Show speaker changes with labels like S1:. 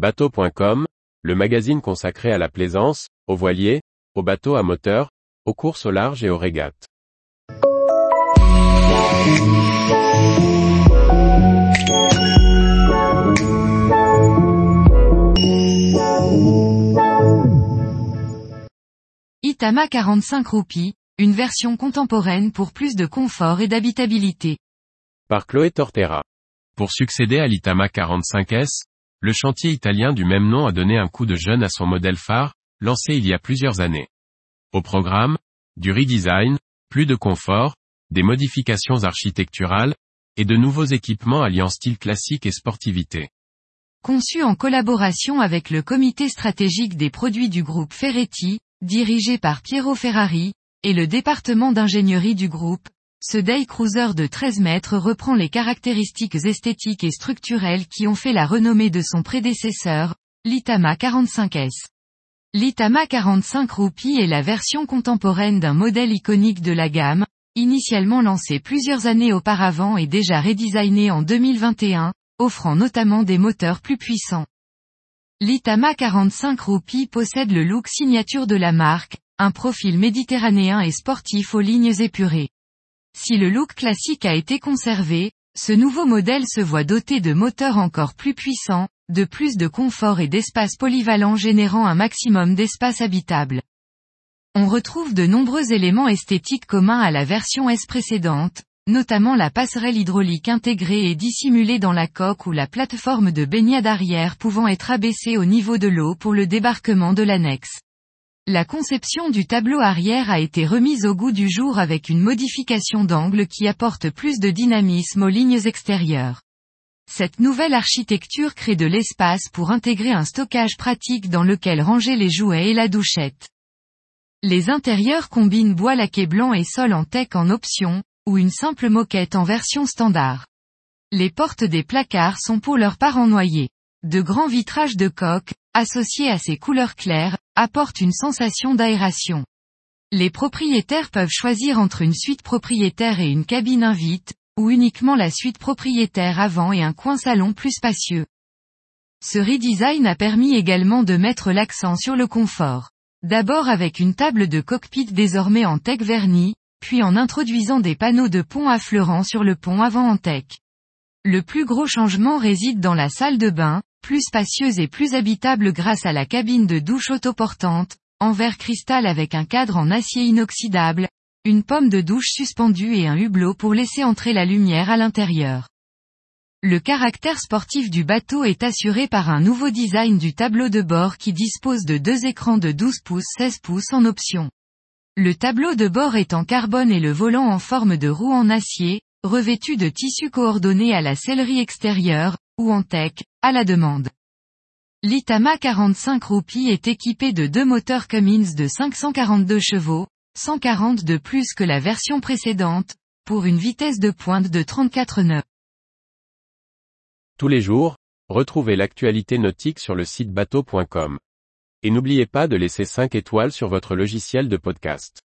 S1: Bateau.com, le magazine consacré à la plaisance, aux voiliers, aux bateaux à moteur, aux courses au large et aux régates.
S2: Itama 45 roupies, une version contemporaine pour plus de confort et d'habitabilité.
S1: Par Chloé Tortera.
S3: Pour succéder à l'Itama 45S, le chantier italien du même nom a donné un coup de jeune à son modèle phare, lancé il y a plusieurs années. Au programme, du redesign, plus de confort, des modifications architecturales, et de nouveaux équipements alliant style classique et sportivité.
S2: Conçu en collaboration avec le comité stratégique des produits du groupe Ferretti, dirigé par Piero Ferrari, et le département d'ingénierie du groupe, ce Day Cruiser de 13 mètres reprend les caractéristiques esthétiques et structurelles qui ont fait la renommée de son prédécesseur, l'Itama 45S. L'Itama 45 Roupies est la version contemporaine d'un modèle iconique de la gamme, initialement lancé plusieurs années auparavant et déjà redesigné en 2021, offrant notamment des moteurs plus puissants. L'Itama 45 Roupies possède le look signature de la marque, un profil méditerranéen et sportif aux lignes épurées. Si le look classique a été conservé, ce nouveau modèle se voit doté de moteurs encore plus puissants, de plus de confort et d'espace polyvalent générant un maximum d'espace habitable. On retrouve de nombreux éléments esthétiques communs à la version S précédente, notamment la passerelle hydraulique intégrée et dissimulée dans la coque ou la plateforme de baignade arrière pouvant être abaissée au niveau de l'eau pour le débarquement de l'annexe. La conception du tableau arrière a été remise au goût du jour avec une modification d'angle qui apporte plus de dynamisme aux lignes extérieures. Cette nouvelle architecture crée de l'espace pour intégrer un stockage pratique dans lequel ranger les jouets et la douchette. Les intérieurs combinent bois laqué blanc et sol en teck en option, ou une simple moquette en version standard. Les portes des placards sont pour leur part en noyer. De grands vitrages de coque, associés à ces couleurs claires, apportent une sensation d'aération. Les propriétaires peuvent choisir entre une suite propriétaire et une cabine invite, ou uniquement la suite propriétaire avant et un coin salon plus spacieux. Ce redesign a permis également de mettre l'accent sur le confort. D'abord avec une table de cockpit désormais en tech vernis, puis en introduisant des panneaux de pont affleurant sur le pont avant en tech. Le plus gros changement réside dans la salle de bain, plus spacieuse et plus habitable grâce à la cabine de douche autoportante, en verre cristal avec un cadre en acier inoxydable, une pomme de douche suspendue et un hublot pour laisser entrer la lumière à l'intérieur. Le caractère sportif du bateau est assuré par un nouveau design du tableau de bord qui dispose de deux écrans de 12 pouces 16 pouces en option. Le tableau de bord est en carbone et le volant en forme de roue en acier, revêtu de tissu coordonné à la sellerie extérieure, ou en tech, à la demande. L'Itama 45 roupies est équipé de deux moteurs Cummins de 542 chevaux, 140 de plus que la version précédente, pour une vitesse de pointe de 34 nœuds.
S1: Tous les jours, retrouvez l'actualité nautique sur le site bateau.com. Et n'oubliez pas de laisser 5 étoiles sur votre logiciel de podcast.